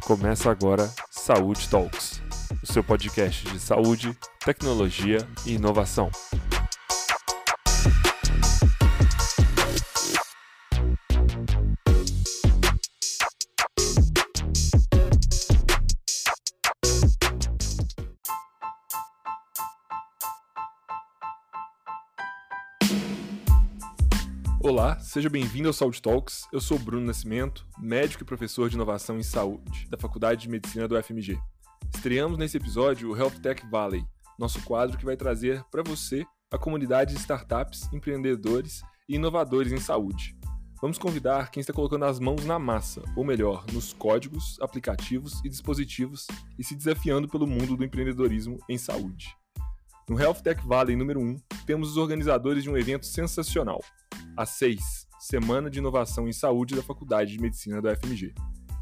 Começa agora Saúde Talks, o seu podcast de saúde, tecnologia e inovação. Seja bem-vindo ao Saúde Talks. Eu sou Bruno Nascimento, médico e professor de inovação em saúde da Faculdade de Medicina do FMG. Estreamos nesse episódio o Health Tech Valley, nosso quadro que vai trazer para você a comunidade de startups, empreendedores e inovadores em saúde. Vamos convidar quem está colocando as mãos na massa, ou melhor, nos códigos, aplicativos e dispositivos e se desafiando pelo mundo do empreendedorismo em saúde. No Health Tech Valley número 1, temos os organizadores de um evento sensacional, a SEIS, Semana de Inovação em Saúde da Faculdade de Medicina da UFMG.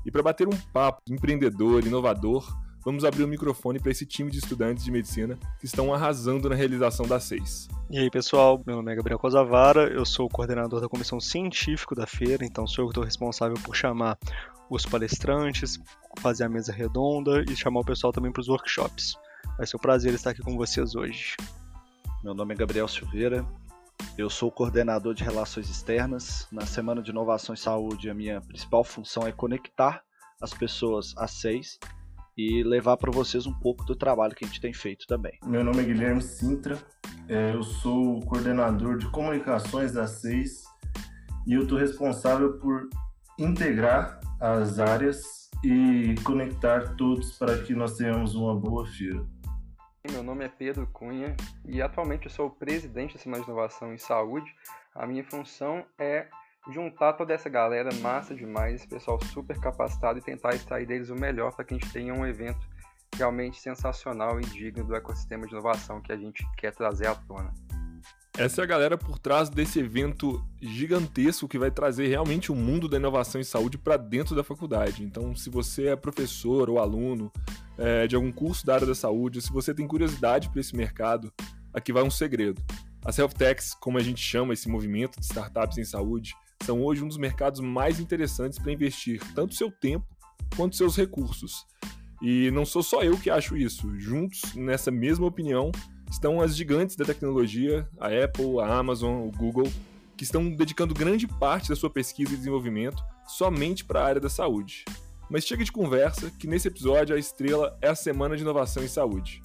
E para bater um papo empreendedor, inovador, vamos abrir o microfone para esse time de estudantes de medicina que estão arrasando na realização da SEIS. E aí, pessoal, meu nome é Gabriel Cosavara, eu sou o coordenador da comissão científica da feira, então sou eu que estou responsável por chamar os palestrantes, fazer a mesa redonda e chamar o pessoal também para os workshops. Vai ser um prazer estar aqui com vocês hoje. Meu nome é Gabriel Silveira, eu sou coordenador de relações externas. Na Semana de Inovação em Saúde, a minha principal função é conectar as pessoas às seis e levar para vocês um pouco do trabalho que a gente tem feito também. Meu nome é Guilherme Sintra, é, eu sou coordenador de comunicações da SEIS e eu estou responsável por integrar as áreas e conectar todos para que nós tenhamos uma boa feira. Meu nome é Pedro Cunha e atualmente eu sou o presidente da Semana de Inovação em Saúde. A minha função é juntar toda essa galera massa demais, esse pessoal super capacitado e tentar extrair deles o melhor para que a gente tenha um evento realmente sensacional e digno do ecossistema de inovação que a gente quer trazer à tona. Essa é a galera por trás desse evento gigantesco que vai trazer realmente o mundo da inovação em saúde para dentro da faculdade. Então, se você é professor ou aluno é, de algum curso da área da saúde, se você tem curiosidade para esse mercado, aqui vai um segredo. As health techs, como a gente chama esse movimento de startups em saúde, são hoje um dos mercados mais interessantes para investir tanto seu tempo quanto seus recursos. E não sou só eu que acho isso. Juntos, nessa mesma opinião, estão as gigantes da tecnologia, a Apple, a Amazon, o Google, que estão dedicando grande parte da sua pesquisa e desenvolvimento somente para a área da saúde. Mas chega de conversa, que nesse episódio a estrela é a Semana de Inovação em Saúde.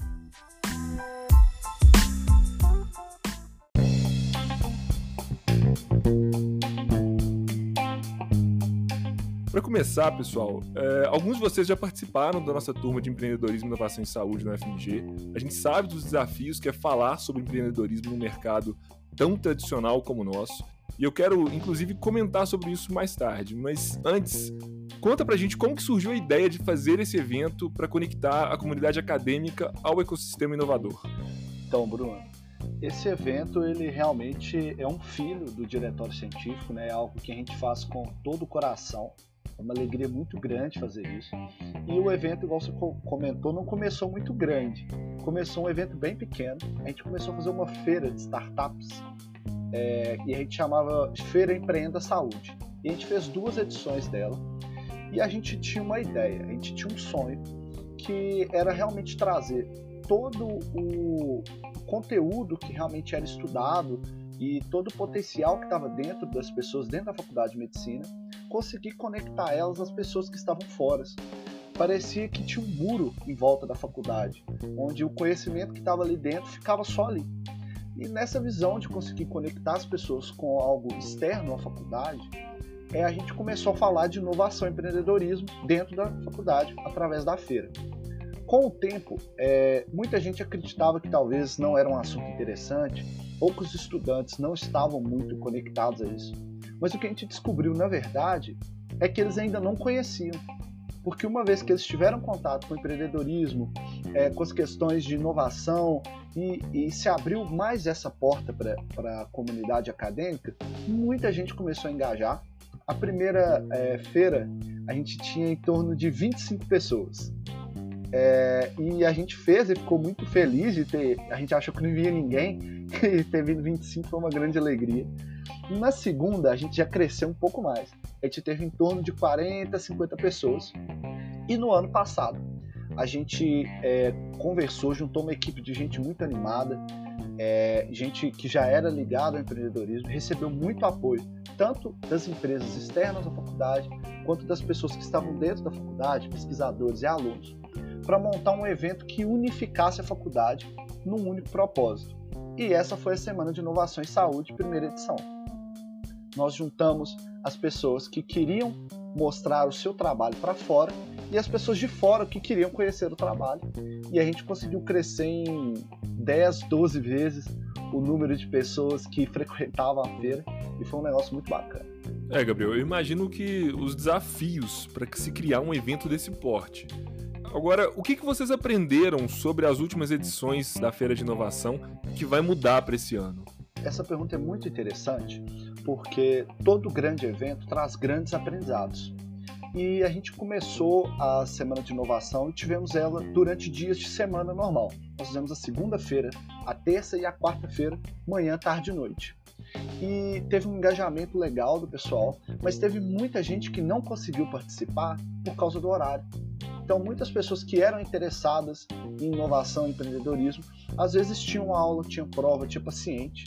Para começar, pessoal, é, alguns de vocês já participaram da nossa turma de empreendedorismo e inovação em saúde no FMG. A gente sabe dos desafios que é falar sobre empreendedorismo num mercado tão tradicional como o nosso. E eu quero, inclusive, comentar sobre isso mais tarde. Mas antes, conta pra gente como que surgiu a ideia de fazer esse evento para conectar a comunidade acadêmica ao ecossistema inovador. Então, Bruno, esse evento ele realmente é um filho do diretório científico, né? É algo que a gente faz com todo o coração. É uma alegria muito grande fazer isso. E o evento, igual você comentou, não começou muito grande. Começou um evento bem pequeno. A gente começou a fazer uma feira de startups é, e a gente chamava Feira Empreenda Saúde. E a gente fez duas edições dela. E a gente tinha uma ideia, a gente tinha um sonho que era realmente trazer todo o conteúdo que realmente era estudado e todo o potencial que estava dentro das pessoas dentro da faculdade de medicina conseguir conectar elas às pessoas que estavam fora. Parecia que tinha um muro em volta da faculdade, onde o conhecimento que estava ali dentro ficava só ali. E nessa visão de conseguir conectar as pessoas com algo externo à faculdade, é, a gente começou a falar de inovação e empreendedorismo dentro da faculdade, através da feira. Com o tempo, é, muita gente acreditava que talvez não era um assunto interessante, poucos estudantes não estavam muito conectados a isso. Mas o que a gente descobriu, na verdade, é que eles ainda não conheciam. Porque uma vez que eles tiveram contato com o empreendedorismo, é, com as questões de inovação e, e se abriu mais essa porta para a comunidade acadêmica, muita gente começou a engajar, A primeira é, feira a gente tinha em torno de 25 pessoas. É, e a gente fez e ficou muito feliz de ter. A gente achou que não via ninguém e ter vindo 25 foi uma grande alegria. Na segunda, a gente já cresceu um pouco mais. A gente teve em torno de 40, 50 pessoas. E no ano passado, a gente é, conversou, juntou uma equipe de gente muito animada, é, gente que já era ligada ao empreendedorismo, recebeu muito apoio, tanto das empresas externas à faculdade, quanto das pessoas que estavam dentro da faculdade, pesquisadores e alunos, para montar um evento que unificasse a faculdade num único propósito. E essa foi a Semana de Inovação em Saúde, primeira edição. Nós juntamos as pessoas que queriam mostrar o seu trabalho para fora e as pessoas de fora que queriam conhecer o trabalho. E a gente conseguiu crescer em 10, 12 vezes o número de pessoas que frequentavam a feira e foi um negócio muito bacana. É, Gabriel, eu imagino que os desafios para se criar um evento desse porte. Agora, o que, que vocês aprenderam sobre as últimas edições da Feira de Inovação que vai mudar para esse ano? Essa pergunta é muito interessante porque todo grande evento traz grandes aprendizados. E a gente começou a semana de inovação e tivemos ela durante dias de semana normal. Nós fizemos a segunda-feira, a terça e a quarta-feira, manhã, tarde e noite. E teve um engajamento legal do pessoal, mas teve muita gente que não conseguiu participar por causa do horário. Então, muitas pessoas que eram interessadas em inovação e empreendedorismo, às vezes tinham aula, tinham prova, tinha paciente,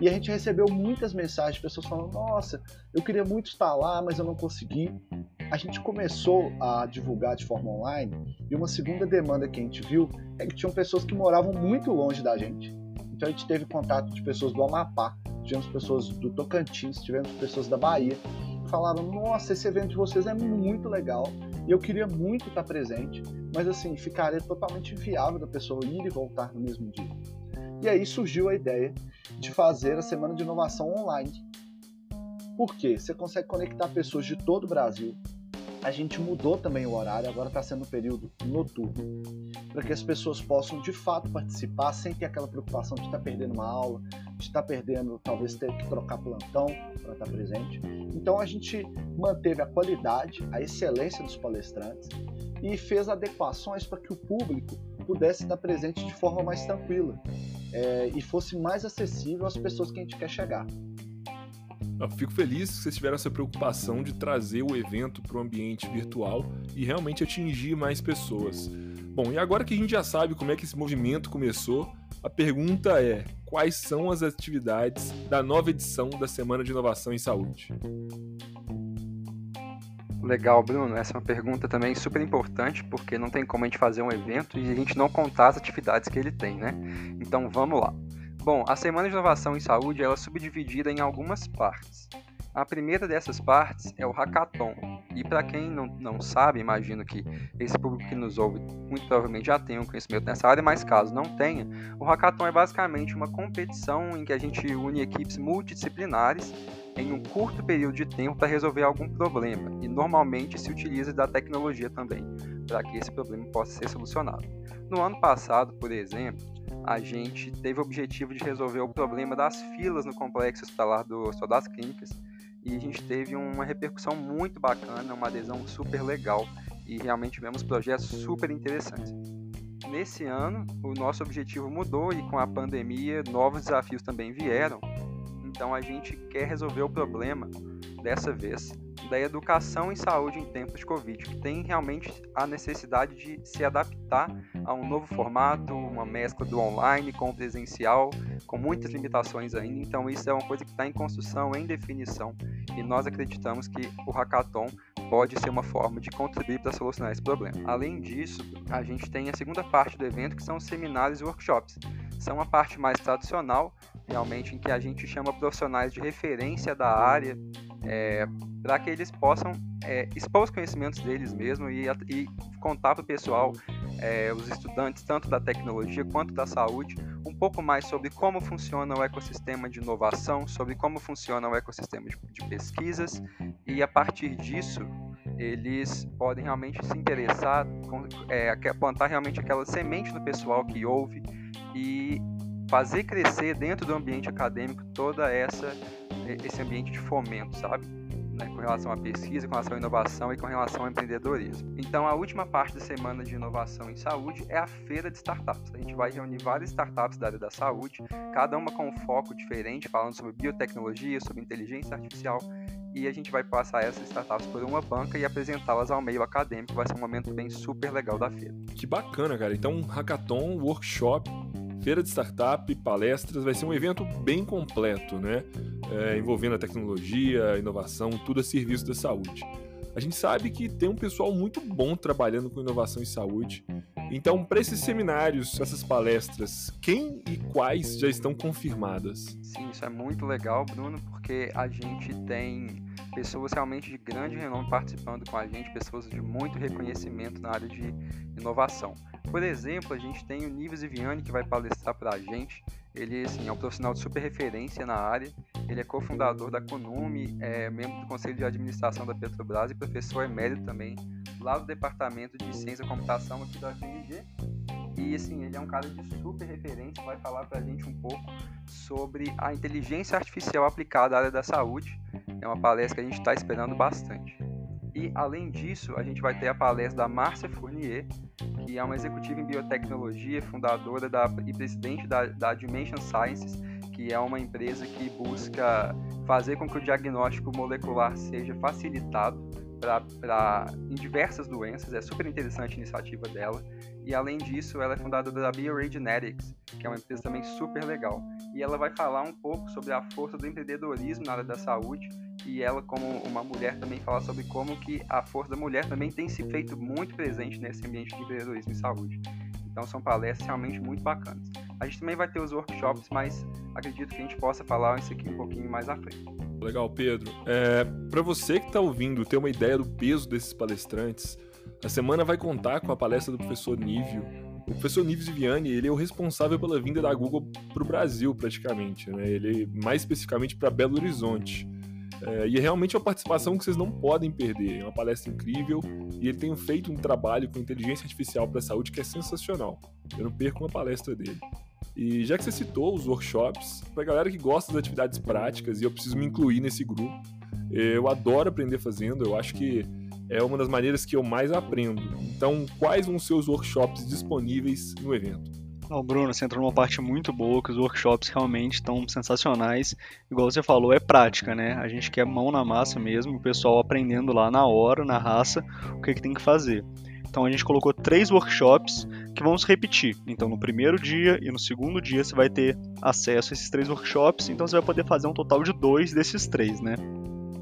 e a gente recebeu muitas mensagens de pessoas falando: Nossa, eu queria muito estar lá, mas eu não consegui. A gente começou a divulgar de forma online e uma segunda demanda que a gente viu é que tinham pessoas que moravam muito longe da gente. Então a gente teve contato de pessoas do Amapá, tivemos pessoas do Tocantins, tivemos pessoas da Bahia que falaram: Nossa, esse evento de vocês é muito legal e eu queria muito estar presente, mas assim, ficaria totalmente inviável da pessoa ir e voltar no mesmo dia. E aí surgiu a ideia de fazer a Semana de Inovação online. Por quê? Você consegue conectar pessoas de todo o Brasil, a gente mudou também o horário, agora está sendo um período noturno, para que as pessoas possam de fato participar sem ter aquela preocupação de estar tá perdendo uma aula, de estar tá perdendo, talvez ter que trocar plantão para estar tá presente. Então a gente manteve a qualidade, a excelência dos palestrantes e fez adequações para que o público pudesse estar presente de forma mais tranquila é, e fosse mais acessível às pessoas que a gente quer chegar. Eu fico feliz que vocês tiveram essa preocupação de trazer o evento para o ambiente virtual e realmente atingir mais pessoas. Bom, e agora que a gente já sabe como é que esse movimento começou, a pergunta é: quais são as atividades da nova edição da Semana de Inovação em Saúde? Legal, Bruno. Essa é uma pergunta também super importante, porque não tem como a gente fazer um evento e a gente não contar as atividades que ele tem, né? Então vamos lá. Bom, a Semana de Inovação em Saúde ela é subdividida em algumas partes. A primeira dessas partes é o Hackathon. E para quem não, não sabe, imagino que esse público que nos ouve muito provavelmente já tenha um conhecimento nessa área, mas caso não tenha, o Hackathon é basicamente uma competição em que a gente une equipes multidisciplinares em um curto período de tempo para resolver algum problema. E normalmente se utiliza da tecnologia também, para que esse problema possa ser solucionado. No ano passado, por exemplo, a gente teve o objetivo de resolver o problema das filas no complexo hospitalar do Hospital das Clínicas e a gente teve uma repercussão muito bacana, uma adesão super legal e realmente tivemos projetos super interessantes. Nesse ano, o nosso objetivo mudou e com a pandemia, novos desafios também vieram. Então a gente quer resolver o problema dessa vez da educação em saúde em tempos de Covid, que tem realmente a necessidade de se adaptar a um novo formato, uma mescla do online com o presencial, com muitas limitações ainda. Então, isso é uma coisa que está em construção, em definição, e nós acreditamos que o hackathon pode ser uma forma de contribuir para solucionar esse problema. Além disso, a gente tem a segunda parte do evento, que são os seminários e workshops. São a parte mais tradicional, realmente em que a gente chama profissionais de referência da área é, para que eles possam é, expor os conhecimentos deles mesmo e, e contar para o pessoal, é, os estudantes, tanto da tecnologia quanto da saúde, um pouco mais sobre como funciona o ecossistema de inovação, sobre como funciona o ecossistema de, de pesquisas, e a partir disso eles podem realmente se interessar, é, plantar realmente aquela semente no pessoal que ouve e fazer crescer dentro do ambiente acadêmico toda essa esse ambiente de fomento, sabe? né, com relação à pesquisa, com relação à inovação e com relação ao empreendedorismo. Então, a última parte da semana de inovação em saúde é a feira de startups. A gente vai reunir várias startups da área da saúde, cada uma com um foco diferente, falando sobre biotecnologia, sobre inteligência artificial, e a gente vai passar essas startups por uma banca e apresentá-las ao meio acadêmico. Vai ser um momento bem super legal da feira. Que bacana, cara. Então, hackathon, workshop, feira de startup, palestras, vai ser um evento bem completo, né? É, envolvendo a tecnologia, a inovação, tudo a serviço da saúde. A gente sabe que tem um pessoal muito bom trabalhando com inovação em saúde. Então, para esses seminários, essas palestras, quem e quais já estão confirmadas? Sim, isso é muito legal, Bruno, porque a gente tem pessoas realmente de grande renome participando com a gente, pessoas de muito reconhecimento na área de inovação. Por exemplo, a gente tem o Nives Viviani que vai palestrar para a gente. Ele assim, é um profissional de super referência na área. Ele é cofundador da Conume, é membro do Conselho de Administração da Petrobras e professor emérito também lá do Departamento de Ciência e Computação aqui da UFMG. E assim, ele é um cara de super referência, vai falar para a gente um pouco sobre a inteligência artificial aplicada à área da saúde. É uma palestra que a gente está esperando bastante. E além disso, a gente vai ter a palestra da Márcia Fournier, que é uma executiva em biotecnologia, fundadora da, e presidente da, da Dimension Sciences, que é uma empresa que busca fazer com que o diagnóstico molecular seja facilitado para em diversas doenças. É super interessante a iniciativa dela. E além disso, ela é fundadora da BioRay Genetics, que é uma empresa também super legal. E ela vai falar um pouco sobre a força do empreendedorismo na área da saúde e ela como uma mulher também fala sobre como que a força da mulher também tem se feito muito presente nesse ambiente de empreendedorismo e saúde. Então são palestras realmente muito bacanas. A gente também vai ter os workshops, mas acredito que a gente possa falar isso aqui um pouquinho mais à frente. Legal, Pedro. É, Para você que está ouvindo ter uma ideia do peso desses palestrantes, a semana vai contar com a palestra do professor Nívio. O professor Nives Viviani, ele é o responsável pela vinda da Google para o Brasil, praticamente. Né? Ele, mais especificamente, para Belo Horizonte. É, e é realmente uma participação que vocês não podem perder. É uma palestra incrível e ele tem feito um trabalho com inteligência artificial para a saúde que é sensacional. Eu não perco uma palestra dele. E já que você citou os workshops, para galera que gosta das atividades práticas, e eu preciso me incluir nesse grupo, eu adoro aprender fazendo, eu acho que é uma das maneiras que eu mais aprendo. Então, quais vão ser os workshops disponíveis no evento? Não, Bruno, você entrou numa parte muito boa, que os workshops realmente estão sensacionais. Igual você falou, é prática, né? A gente quer mão na massa mesmo, o pessoal aprendendo lá na hora, na raça, o que, que tem que fazer. Então a gente colocou três workshops que vão se repetir. Então no primeiro dia e no segundo dia você vai ter acesso a esses três workshops, então você vai poder fazer um total de dois desses três, né?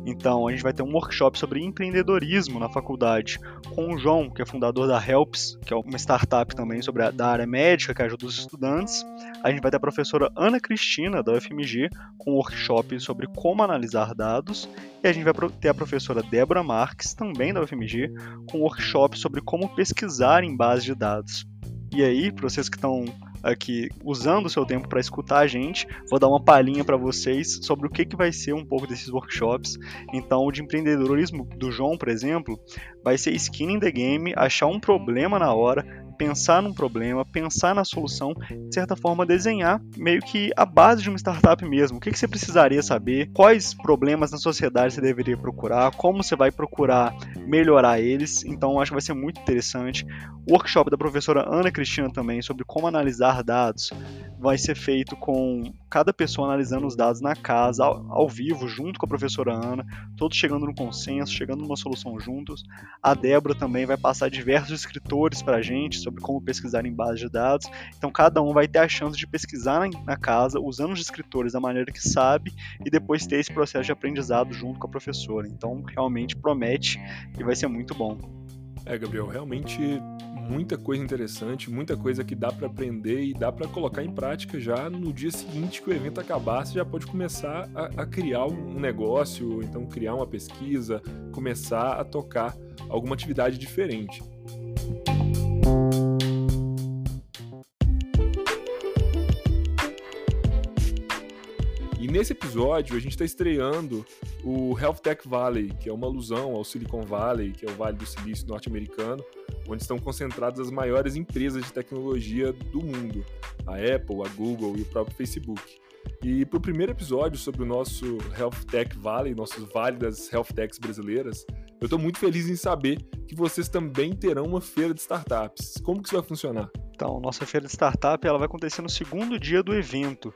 Então, a gente vai ter um workshop sobre empreendedorismo na faculdade com o João, que é fundador da Helps, que é uma startup também sobre a, da área médica que ajuda os estudantes. A gente vai ter a professora Ana Cristina, da UFMG, com um workshop sobre como analisar dados. E a gente vai ter a professora Débora Marques, também da UFMG, com um workshop sobre como pesquisar em base de dados. E aí, para vocês que estão aqui usando o seu tempo para escutar a gente, vou dar uma palhinha para vocês sobre o que, que vai ser um pouco desses workshops. Então, o de empreendedorismo do João, por exemplo, vai ser skin in the game, achar um problema na hora, pensar num problema, pensar na solução, de certa forma desenhar meio que a base de uma startup mesmo. O que, que você precisaria saber, quais problemas na sociedade você deveria procurar, como você vai procurar melhorar eles. Então acho que vai ser muito interessante. O workshop da professora Ana Cristina também sobre como analisar dados vai ser feito com cada pessoa analisando os dados na casa, ao, ao vivo, junto com a professora Ana, todos chegando no consenso, chegando numa solução juntos. A Débora também vai passar diversos escritores para a gente sobre como pesquisar em base de dados. Então cada um vai ter a chance de pesquisar na, na casa, usando os escritores da maneira que sabe, e depois ter esse processo de aprendizado junto com a professora. Então realmente promete e vai ser muito bom. É, Gabriel, realmente muita coisa interessante, muita coisa que dá para aprender e dá para colocar em prática já no dia seguinte que o evento acabar, você já pode começar a, a criar um negócio, ou então criar uma pesquisa, começar a tocar alguma atividade diferente. Nesse episódio a gente está estreando o Health Tech Valley, que é uma alusão ao Silicon Valley, que é o Vale do Silício norte-americano, onde estão concentradas as maiores empresas de tecnologia do mundo, a Apple, a Google e o próprio Facebook. E para o primeiro episódio sobre o nosso Health Tech Valley, nossos Vale das Health Techs brasileiras, eu estou muito feliz em saber que vocês também terão uma feira de startups. Como que isso vai funcionar? Então, nossa feira de startup ela vai acontecer no segundo dia do evento,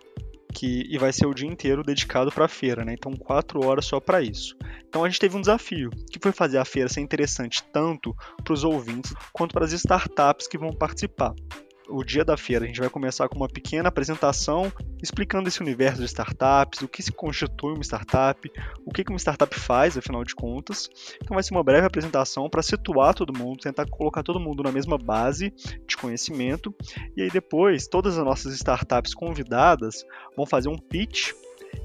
que e vai ser o dia inteiro dedicado para a feira, né? Então, quatro horas só para isso. Então, a gente teve um desafio, que foi fazer a feira ser interessante tanto para os ouvintes quanto para as startups que vão participar o dia da feira. A gente vai começar com uma pequena apresentação explicando esse universo de startups, o que se constitui uma startup, o que uma startup faz, afinal de contas. Então vai ser uma breve apresentação para situar todo mundo, tentar colocar todo mundo na mesma base de conhecimento. E aí depois, todas as nossas startups convidadas vão fazer um pitch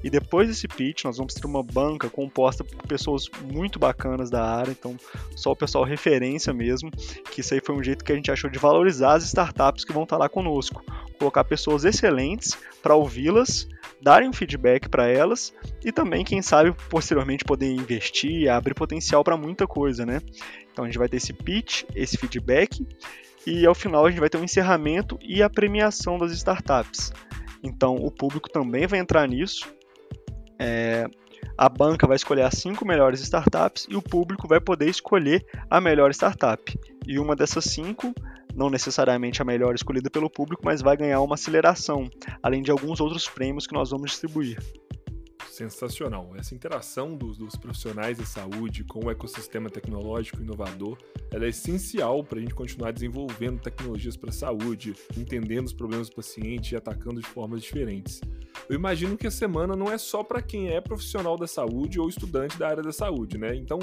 e depois desse pitch, nós vamos ter uma banca composta por pessoas muito bacanas da área, então só o pessoal referência mesmo, que isso aí foi um jeito que a gente achou de valorizar as startups que vão estar lá conosco. Colocar pessoas excelentes para ouvi-las, darem um feedback para elas e também, quem sabe, posteriormente poder investir, abrir potencial para muita coisa, né? Então a gente vai ter esse pitch, esse feedback e ao final a gente vai ter um encerramento e a premiação das startups. Então o público também vai entrar nisso. É, a banca vai escolher as cinco melhores startups e o público vai poder escolher a melhor startup. E uma dessas cinco, não necessariamente a melhor escolhida pelo público, mas vai ganhar uma aceleração, além de alguns outros prêmios que nós vamos distribuir sensacional. Essa interação dos, dos, profissionais da saúde com o ecossistema tecnológico inovador é essencial para a gente continuar desenvolvendo tecnologias para a saúde, entendendo os problemas do paciente e atacando de formas diferentes. Eu imagino que a semana não é só para quem é profissional da saúde ou estudante da área da saúde, né? Então,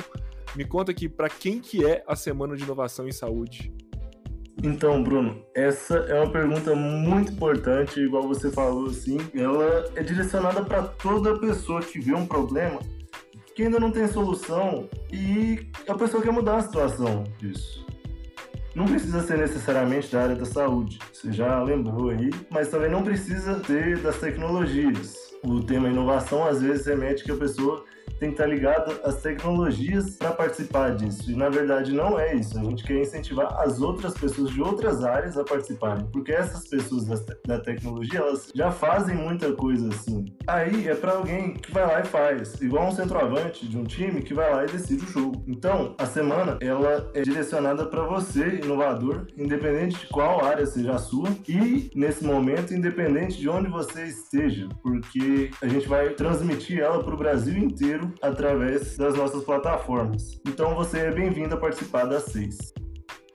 me conta aqui para quem que é a Semana de Inovação em Saúde. Então, Bruno, essa é uma pergunta muito importante, igual você falou assim. Ela é direcionada para toda pessoa que vê um problema que ainda não tem solução e a pessoa quer mudar a situação disso. Não precisa ser necessariamente da área da saúde, você já lembrou aí, mas também não precisa ser das tecnologias. O tema inovação às vezes remete que a pessoa tem que estar ligado às tecnologias para participar disso. E na verdade não é isso. A gente quer incentivar as outras pessoas de outras áreas a participarem, porque essas pessoas da, da tecnologia elas já fazem muita coisa assim. Aí é para alguém que vai lá e faz, igual um centroavante de um time que vai lá e decide o jogo. Então a semana ela é direcionada para você, inovador, independente de qual área seja a sua e nesse momento independente de onde você esteja, porque a gente vai transmitir ela para o Brasil inteiro através das nossas plataformas. Então você é bem-vindo a participar das seis.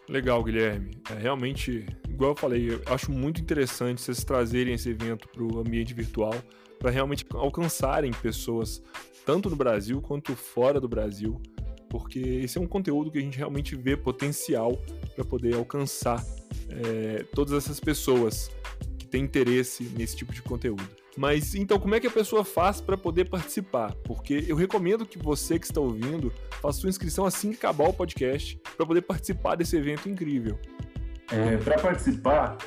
Legal, Guilherme. É, realmente, igual eu falei, eu acho muito interessante vocês trazerem esse evento para o ambiente virtual para realmente alcançarem pessoas tanto no Brasil quanto fora do Brasil, porque esse é um conteúdo que a gente realmente vê potencial para poder alcançar é, todas essas pessoas que têm interesse nesse tipo de conteúdo. Mas então, como é que a pessoa faz para poder participar? Porque eu recomendo que você que está ouvindo faça sua inscrição assim que acabar o podcast para poder participar desse evento incrível. É, para participar,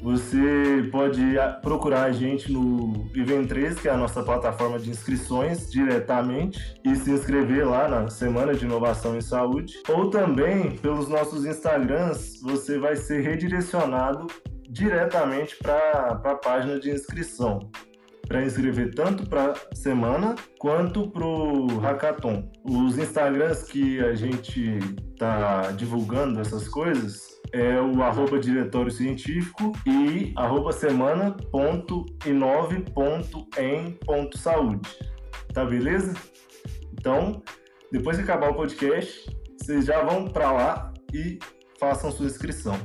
você pode procurar a gente no Event3, que é a nossa plataforma de inscrições, diretamente e se inscrever lá na Semana de Inovação em Saúde. Ou também pelos nossos Instagrams, você vai ser redirecionado diretamente para a página de inscrição, para inscrever tanto para semana quanto para o hackathon. Os Instagrams que a gente está divulgando essas coisas é o arroba diretório científico e arroba semana.inove.em.saúde. Tá beleza? Então, depois que acabar o podcast, vocês já vão para lá e façam sua inscrição.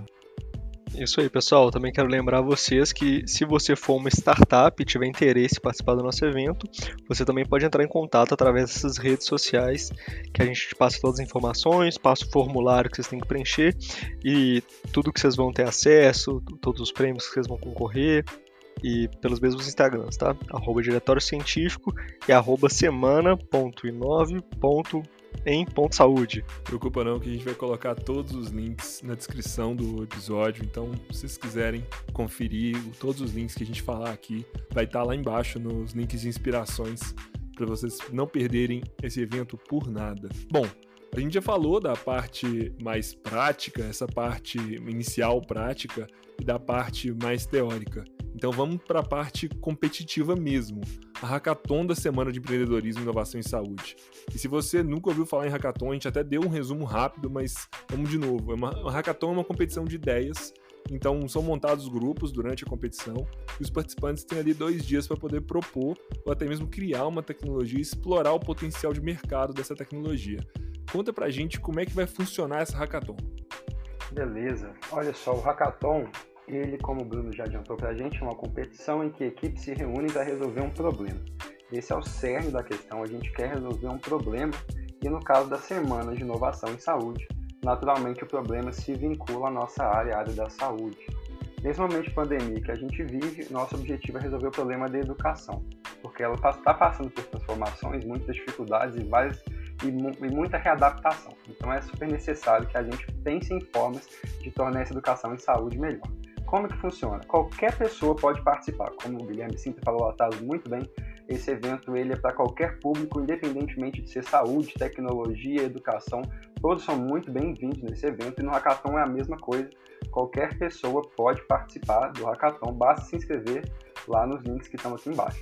Isso aí, pessoal. Também quero lembrar vocês que se você for uma startup e tiver interesse em participar do nosso evento, você também pode entrar em contato através dessas redes sociais, que a gente te passa todas as informações, passa o formulário que vocês têm que preencher e tudo que vocês vão ter acesso, todos os prêmios que vocês vão concorrer e pelos mesmos Instagrams, tá? Arroba Diretório Científico e arroba semana.inove.com em Ponto Saúde. Preocupa não que a gente vai colocar todos os links na descrição do episódio, então se vocês quiserem conferir todos os links que a gente falar aqui, vai estar lá embaixo nos links de inspirações para vocês não perderem esse evento por nada. Bom, a gente já falou da parte mais prática, essa parte inicial prática e da parte mais teórica. Então vamos para a parte competitiva mesmo, a Hackathon da Semana de Empreendedorismo, Inovação e Saúde. E se você nunca ouviu falar em Hackathon, a gente até deu um resumo rápido, mas vamos de novo. É uma, a Hackathon é uma competição de ideias então, são montados grupos durante a competição e os participantes têm ali dois dias para poder propor ou até mesmo criar uma tecnologia e explorar o potencial de mercado dessa tecnologia. Conta pra gente como é que vai funcionar essa hackathon. Beleza. Olha só, o hackathon, ele, como o Bruno já adiantou pra gente, é uma competição em que equipes se reúnem para resolver um problema. Esse é o cerne da questão, a gente quer resolver um problema e no caso da Semana de Inovação em Saúde, naturalmente o problema se vincula à nossa área, a área da saúde. Nesse momento de pandemia que a gente vive, nosso objetivo é resolver o problema da educação, porque ela está tá passando por transformações, muitas dificuldades e, várias, e, e muita readaptação. Então é super necessário que a gente pense em formas de tornar essa educação em saúde melhor. Como que funciona? Qualquer pessoa pode participar, como o Guilherme sempre falou atrás muito bem, esse evento ele é para qualquer público, independentemente de ser saúde, tecnologia, educação, todos são muito bem-vindos nesse evento e no Hackathon é a mesma coisa. Qualquer pessoa pode participar do Hackathon, basta se inscrever lá nos links que estão aqui embaixo.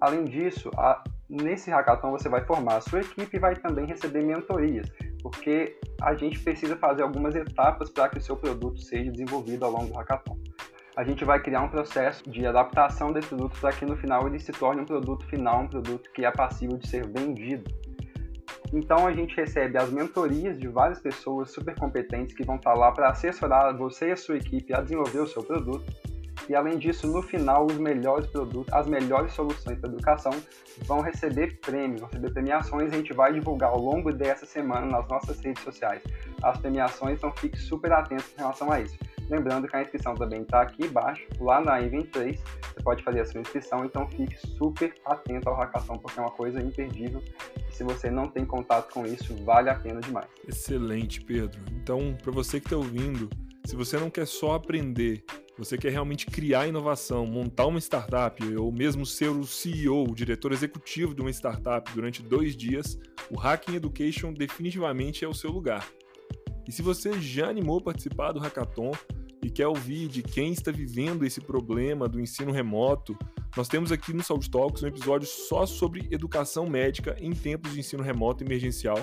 Além disso, a, nesse Hackathon você vai formar a sua equipe e vai também receber mentorias, porque a gente precisa fazer algumas etapas para que o seu produto seja desenvolvido ao longo do Hackathon a gente vai criar um processo de adaptação desse produto para que no final ele se torne um produto final, um produto que é passível de ser vendido. Então a gente recebe as mentorias de várias pessoas super competentes que vão estar lá para assessorar você e a sua equipe a desenvolver o seu produto. E além disso, no final, os melhores produtos, as melhores soluções para educação vão receber prêmios, vão receber premiações. A gente vai divulgar ao longo dessa semana nas nossas redes sociais as premiações, então fique super atento em relação a isso. Lembrando que a inscrição também está aqui embaixo, lá na I23, você pode fazer a sua inscrição, então fique super atento ao Hackathon, porque é uma coisa imperdível. Se você não tem contato com isso, vale a pena demais. Excelente, Pedro. Então, para você que está ouvindo, se você não quer só aprender, você quer realmente criar inovação, montar uma startup ou mesmo ser o CEO, o diretor executivo de uma startup durante dois dias, o Hacking Education definitivamente é o seu lugar. E se você já animou participar do Hackathon, e quer ouvir de quem está vivendo esse problema do ensino remoto, nós temos aqui no Saúde Talks um episódio só sobre educação médica em tempos de ensino remoto emergencial,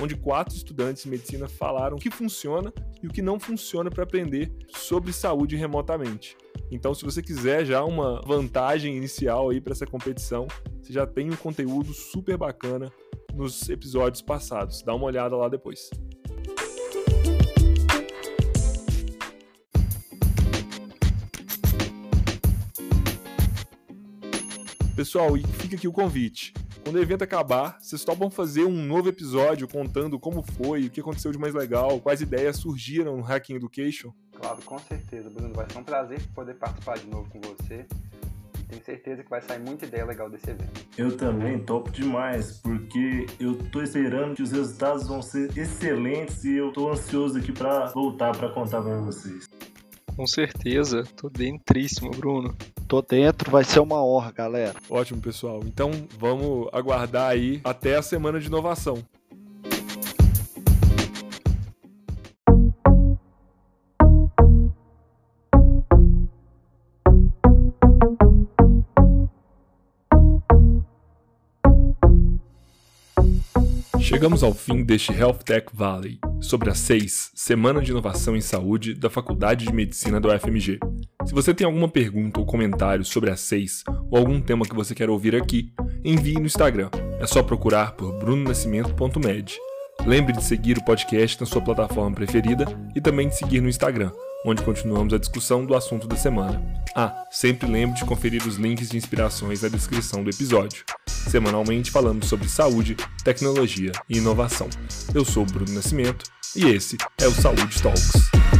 onde quatro estudantes de medicina falaram o que funciona e o que não funciona para aprender sobre saúde remotamente. Então, se você quiser já uma vantagem inicial aí para essa competição, você já tem um conteúdo super bacana nos episódios passados. Dá uma olhada lá depois. Pessoal, e fica aqui o convite. Quando o evento acabar, vocês topam fazer um novo episódio contando como foi, o que aconteceu de mais legal, quais ideias surgiram no Hacking Education? Claro, com certeza, Bruno. Vai ser um prazer poder participar de novo com você. Tenho certeza que vai sair muita ideia legal desse evento. Eu também topo demais, porque eu tô esperando que os resultados vão ser excelentes e eu tô ansioso aqui para voltar para contar para vocês. Com certeza, tô dentríssimo, Bruno. Tô dentro, vai ser uma honra, galera. Ótimo, pessoal. Então vamos aguardar aí até a semana de inovação. Chegamos ao fim deste Health Tech Valley, sobre a 6, Semana de Inovação em Saúde da Faculdade de Medicina da UFMG. Se você tem alguma pergunta ou comentário sobre a 6 ou algum tema que você quer ouvir aqui, envie no Instagram. É só procurar por brunonascimento.med. Lembre de seguir o podcast na sua plataforma preferida e também de seguir no Instagram, onde continuamos a discussão do assunto da semana. Ah, sempre lembre de conferir os links de inspirações na descrição do episódio. Semanalmente falamos sobre saúde, tecnologia e inovação. Eu sou Bruno Nascimento e esse é o Saúde Talks.